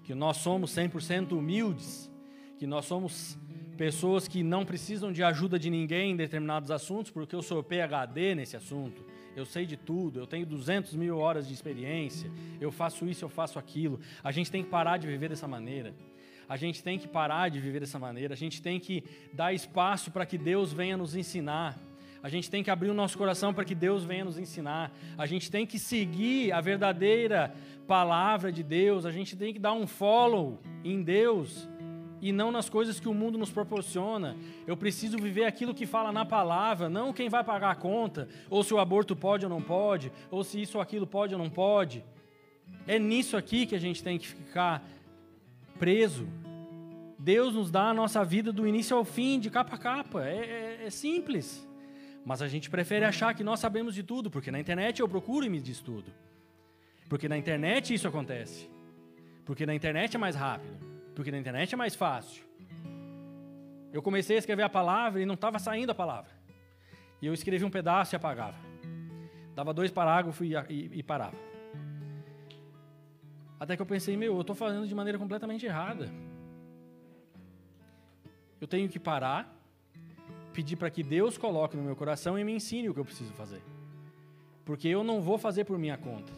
Que nós somos 100% humildes. Que nós somos pessoas que não precisam de ajuda de ninguém em determinados assuntos, porque eu sou PHD nesse assunto eu sei de tudo, eu tenho 200 mil horas de experiência, eu faço isso, eu faço aquilo. A gente tem que parar de viver dessa maneira. A gente tem que parar de viver dessa maneira. A gente tem que dar espaço para que Deus venha nos ensinar. A gente tem que abrir o nosso coração para que Deus venha nos ensinar. A gente tem que seguir a verdadeira palavra de Deus. A gente tem que dar um follow em Deus e não nas coisas que o mundo nos proporciona. Eu preciso viver aquilo que fala na palavra, não quem vai pagar a conta, ou se o aborto pode ou não pode, ou se isso ou aquilo pode ou não pode. É nisso aqui que a gente tem que ficar preso. Deus nos dá a nossa vida do início ao fim, de capa a capa. É, é, é simples. Mas a gente prefere achar que nós sabemos de tudo, porque na internet eu procuro e me diz tudo. Porque na internet isso acontece. Porque na internet é mais rápido. Porque na internet é mais fácil. Eu comecei a escrever a palavra e não estava saindo a palavra. E eu escrevi um pedaço e apagava. Dava dois parágrafos e, e, e parava. Até que eu pensei, meu, eu estou fazendo de maneira completamente errada. Eu tenho que parar, pedir para que Deus coloque no meu coração e me ensine o que eu preciso fazer. Porque eu não vou fazer por minha conta.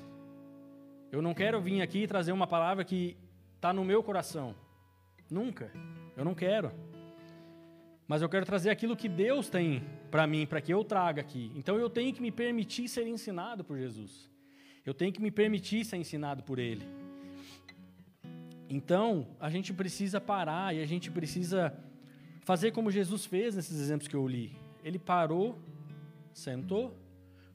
Eu não quero vir aqui e trazer uma palavra que está no meu coração. Nunca. Eu não quero. Mas eu quero trazer aquilo que Deus tem para mim, para que eu traga aqui. Então eu tenho que me permitir ser ensinado por Jesus. Eu tenho que me permitir ser ensinado por Ele. Então, a gente precisa parar e a gente precisa fazer como Jesus fez nesses exemplos que eu li. Ele parou, sentou,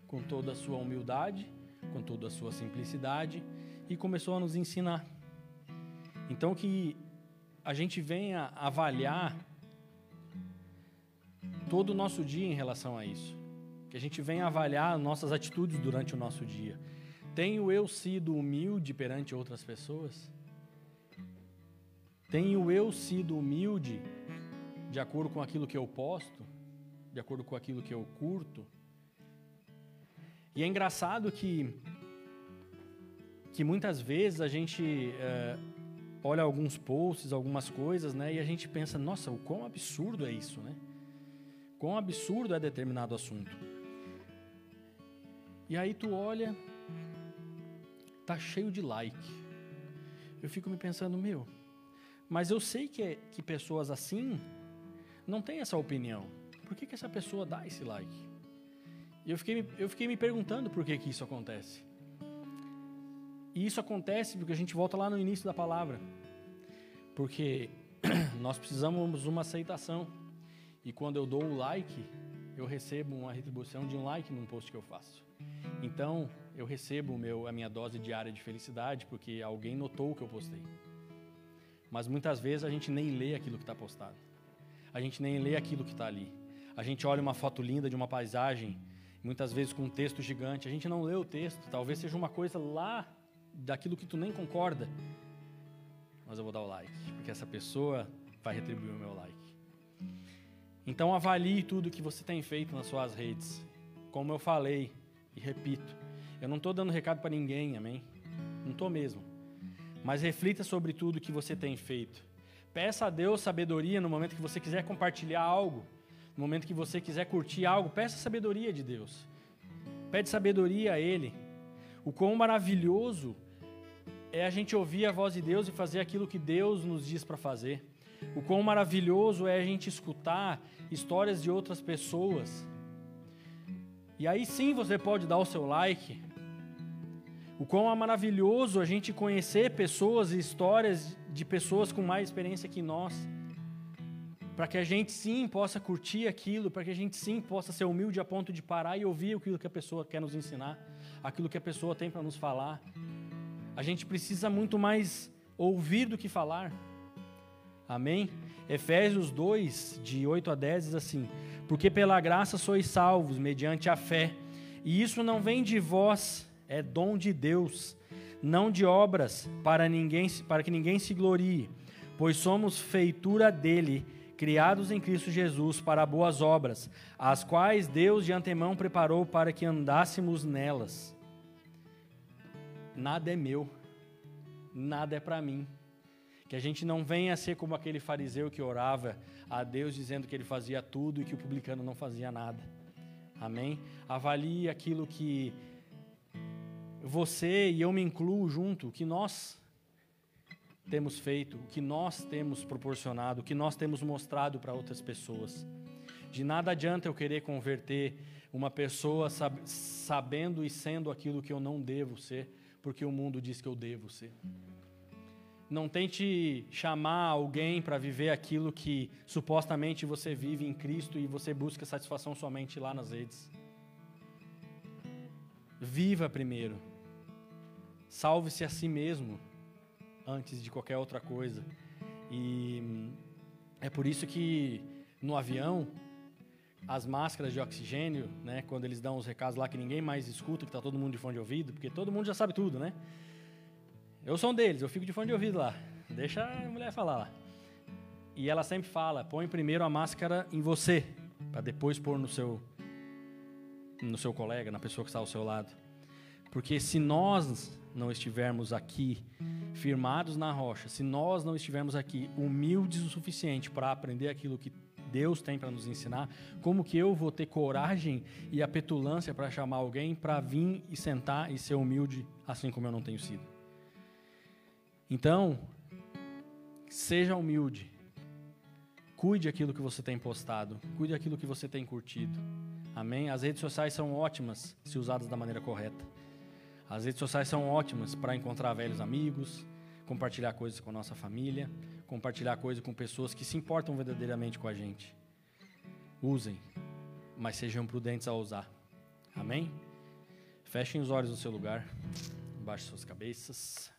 com toda a sua humildade, com toda a sua simplicidade e começou a nos ensinar. Então, que a gente venha avaliar todo o nosso dia em relação a isso. Que a gente venha avaliar nossas atitudes durante o nosso dia. Tenho eu sido humilde perante outras pessoas? Tenho eu sido humilde de acordo com aquilo que eu posto, de acordo com aquilo que eu curto? E é engraçado que, que muitas vezes a gente é, olha alguns posts, algumas coisas, né, e a gente pensa, nossa, o quão absurdo é isso, né? Quão absurdo é determinado assunto. E aí tu olha, tá cheio de like. Eu fico me pensando, meu, mas eu sei que, é, que pessoas assim não têm essa opinião. Por que, que essa pessoa dá esse like? Eu fiquei, eu fiquei me perguntando por que, que isso acontece. E isso acontece porque a gente volta lá no início da palavra. Porque nós precisamos uma aceitação. E quando eu dou o like, eu recebo uma retribuição de um like num post que eu faço. Então, eu recebo meu, a minha dose diária de felicidade porque alguém notou o que eu postei. Mas muitas vezes a gente nem lê aquilo que está postado. A gente nem lê aquilo que está ali. A gente olha uma foto linda de uma paisagem, muitas vezes com um texto gigante. A gente não lê o texto. Talvez seja uma coisa lá daquilo que tu nem concorda. Mas eu vou dar o like, porque essa pessoa vai retribuir o meu like. Então avalie tudo que você tem feito nas suas redes. Como eu falei e repito, eu não estou dando recado para ninguém, amém? Não estou mesmo. Mas reflita sobre tudo que você tem feito. Peça a Deus sabedoria no momento que você quiser compartilhar algo, no momento que você quiser curtir algo, peça sabedoria de Deus. Pede sabedoria a Ele. O quão maravilhoso é a gente ouvir a voz de Deus e fazer aquilo que Deus nos diz para fazer. O quão maravilhoso é a gente escutar histórias de outras pessoas. E aí sim você pode dar o seu like, o quão é maravilhoso a gente conhecer pessoas e histórias de pessoas com mais experiência que nós, para que a gente sim possa curtir aquilo, para que a gente sim possa ser humilde a ponto de parar e ouvir aquilo que a pessoa quer nos ensinar, aquilo que a pessoa tem para nos falar. A gente precisa muito mais ouvir do que falar. Amém? Efésios 2, de 8 a 10 diz assim: Porque pela graça sois salvos, mediante a fé, e isso não vem de vós, é dom de Deus, não de obras, para, ninguém, para que ninguém se glorie, pois somos feitura dele, criados em Cristo Jesus para boas obras, as quais Deus de antemão preparou para que andássemos nelas. Nada é meu, nada é para mim. Que a gente não venha a ser como aquele fariseu que orava a Deus dizendo que ele fazia tudo e que o publicano não fazia nada. Amém? Avalie aquilo que você e eu me incluo junto, o que nós temos feito, o que nós temos proporcionado, o que nós temos mostrado para outras pessoas. De nada adianta eu querer converter uma pessoa sabendo e sendo aquilo que eu não devo ser, porque o mundo diz que eu devo ser. Não tente chamar alguém para viver aquilo que supostamente você vive em Cristo e você busca satisfação somente lá nas redes. Viva primeiro Salve-se a si mesmo antes de qualquer outra coisa. E é por isso que no avião, as máscaras de oxigênio, né, quando eles dão os recados lá que ninguém mais escuta, que está todo mundo de fone de ouvido, porque todo mundo já sabe tudo, né? Eu sou um deles, eu fico de fone de ouvido lá. Deixa a mulher falar lá. E ela sempre fala: põe primeiro a máscara em você, para depois pôr no seu no seu colega, na pessoa que está ao seu lado. Porque se nós não estivermos aqui firmados na rocha, se nós não estivermos aqui humildes o suficiente para aprender aquilo que Deus tem para nos ensinar, como que eu vou ter coragem e a petulância para chamar alguém para vir e sentar e ser humilde assim como eu não tenho sido? Então, seja humilde. Cuide aquilo que você tem postado, cuide aquilo que você tem curtido. Amém? As redes sociais são ótimas se usadas da maneira correta. As redes sociais são ótimas para encontrar velhos amigos, compartilhar coisas com a nossa família, compartilhar coisas com pessoas que se importam verdadeiramente com a gente. Usem, mas sejam prudentes ao usar. Amém? Fechem os olhos no seu lugar, baixem suas cabeças.